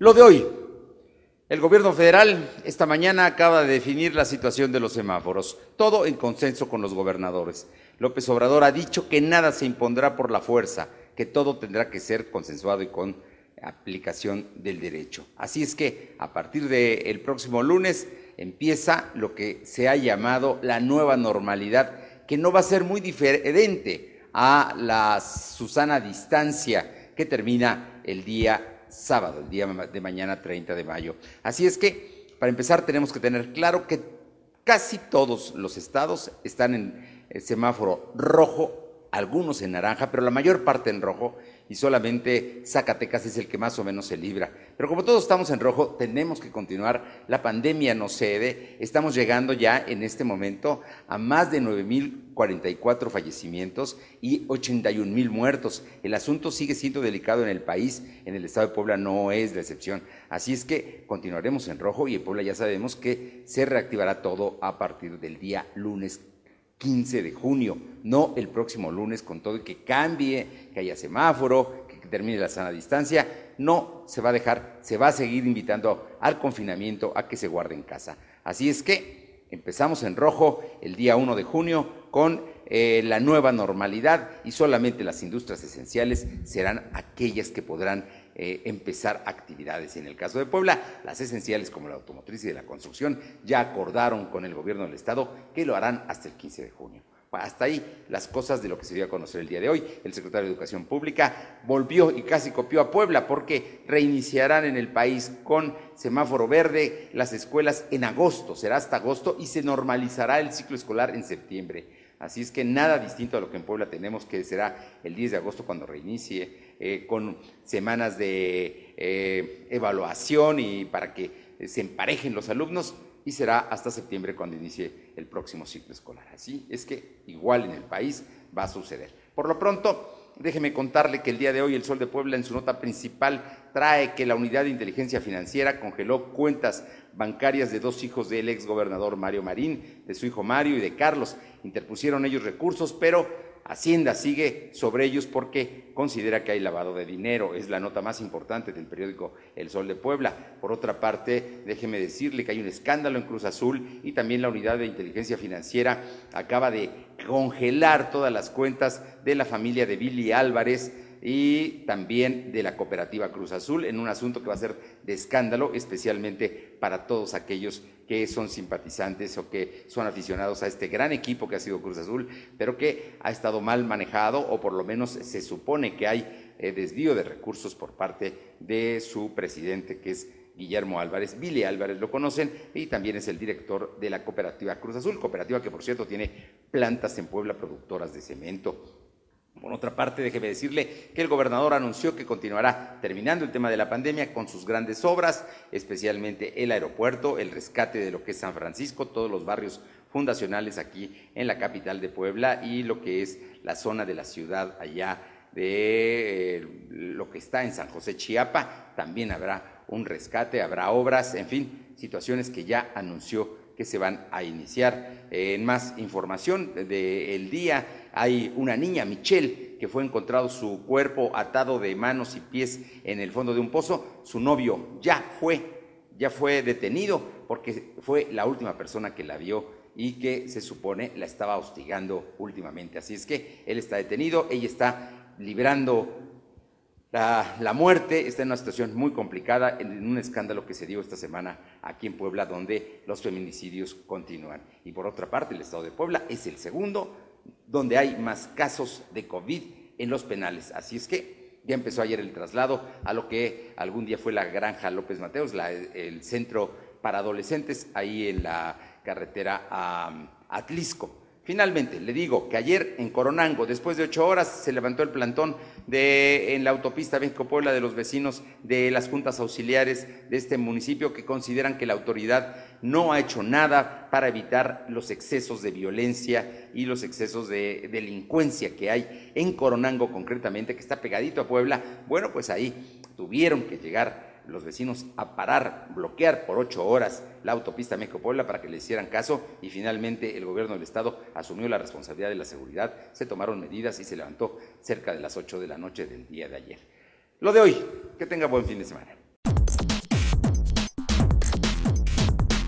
Lo de hoy. El gobierno federal esta mañana acaba de definir la situación de los semáforos, todo en consenso con los gobernadores. López Obrador ha dicho que nada se impondrá por la fuerza, que todo tendrá que ser consensuado y con aplicación del derecho. Así es que a partir del próximo lunes empieza lo que se ha llamado la nueva normalidad, que no va a ser muy diferente a la Susana distancia que termina el día sábado, el día de mañana 30 de mayo. Así es que, para empezar, tenemos que tener claro que casi todos los estados están en el semáforo rojo, algunos en naranja, pero la mayor parte en rojo, y solamente Zacatecas es el que más o menos se libra. Pero como todos estamos en rojo, tenemos que continuar. La pandemia no cede. Estamos llegando ya en este momento a más de 9.044 fallecimientos y 81.000 muertos. El asunto sigue siendo delicado en el país. En el estado de Puebla no es la excepción. Así es que continuaremos en rojo y en Puebla ya sabemos que se reactivará todo a partir del día lunes 15 de junio, no el próximo lunes con todo y que cambie, que haya semáforo, que termine la sana distancia. No se va a dejar, se va a seguir invitando al confinamiento a que se guarde en casa. Así es que empezamos en rojo el día 1 de junio con eh, la nueva normalidad y solamente las industrias esenciales serán aquellas que podrán eh, empezar actividades. En el caso de Puebla, las esenciales como la automotriz y de la construcción ya acordaron con el gobierno del Estado que lo harán hasta el 15 de junio. Hasta ahí las cosas de lo que se dio a conocer el día de hoy. El secretario de Educación Pública volvió y casi copió a Puebla porque reiniciarán en el país con semáforo verde las escuelas en agosto, será hasta agosto y se normalizará el ciclo escolar en septiembre. Así es que nada distinto a lo que en Puebla tenemos, que será el 10 de agosto cuando reinicie, eh, con semanas de eh, evaluación y para que se emparejen los alumnos, y será hasta septiembre cuando inicie el próximo ciclo escolar. Así es que igual en el país va a suceder. Por lo pronto, Déjeme contarle que el día de hoy el Sol de Puebla en su nota principal trae que la Unidad de Inteligencia Financiera congeló cuentas bancarias de dos hijos del ex gobernador Mario Marín, de su hijo Mario y de Carlos. Interpusieron ellos recursos, pero Hacienda sigue sobre ellos porque considera que hay lavado de dinero. Es la nota más importante del periódico El Sol de Puebla. Por otra parte, déjeme decirle que hay un escándalo en Cruz Azul y también la unidad de inteligencia financiera acaba de congelar todas las cuentas de la familia de Billy Álvarez y también de la cooperativa Cruz Azul en un asunto que va a ser de escándalo, especialmente para todos aquellos que son simpatizantes o que son aficionados a este gran equipo que ha sido Cruz Azul, pero que ha estado mal manejado o por lo menos se supone que hay eh, desvío de recursos por parte de su presidente, que es Guillermo Álvarez, Billy Álvarez lo conocen, y también es el director de la cooperativa Cruz Azul, cooperativa que por cierto tiene plantas en Puebla productoras de cemento. Por otra parte, déjeme decirle que el gobernador anunció que continuará terminando el tema de la pandemia con sus grandes obras, especialmente el aeropuerto, el rescate de lo que es San Francisco, todos los barrios fundacionales aquí en la capital de Puebla y lo que es la zona de la ciudad allá de eh, lo que está en San José Chiapa. También habrá un rescate, habrá obras, en fin, situaciones que ya anunció que se van a iniciar. en más información del día, hay una niña, Michelle, que fue encontrado su cuerpo atado de manos y pies en el fondo de un pozo. Su novio ya fue, ya fue detenido porque fue la última persona que la vio y que se supone la estaba hostigando últimamente. Así es que él está detenido, ella está librando la, muerte está en una situación muy complicada en un escándalo que se dio esta semana aquí en Puebla, donde los feminicidios continúan. Y por otra parte, el Estado de Puebla es el segundo donde hay más casos de COVID en los penales. Así es que ya empezó ayer el traslado a lo que algún día fue la Granja López Mateos, el centro para adolescentes, ahí en la carretera a Atlisco. Finalmente, le digo que ayer en Coronango, después de ocho horas, se levantó el plantón en la autopista México-Puebla de los vecinos de las juntas auxiliares de este municipio que consideran que la autoridad no ha hecho nada para evitar los excesos de violencia y los excesos de delincuencia que hay en Coronango concretamente, que está pegadito a Puebla. Bueno, pues ahí tuvieron que llegar los vecinos a parar, bloquear por ocho horas la autopista México-Puebla para que le hicieran caso y finalmente el gobierno del estado asumió la responsabilidad de la seguridad, se tomaron medidas y se levantó cerca de las ocho de la noche del día de ayer. Lo de hoy, que tenga buen fin de semana.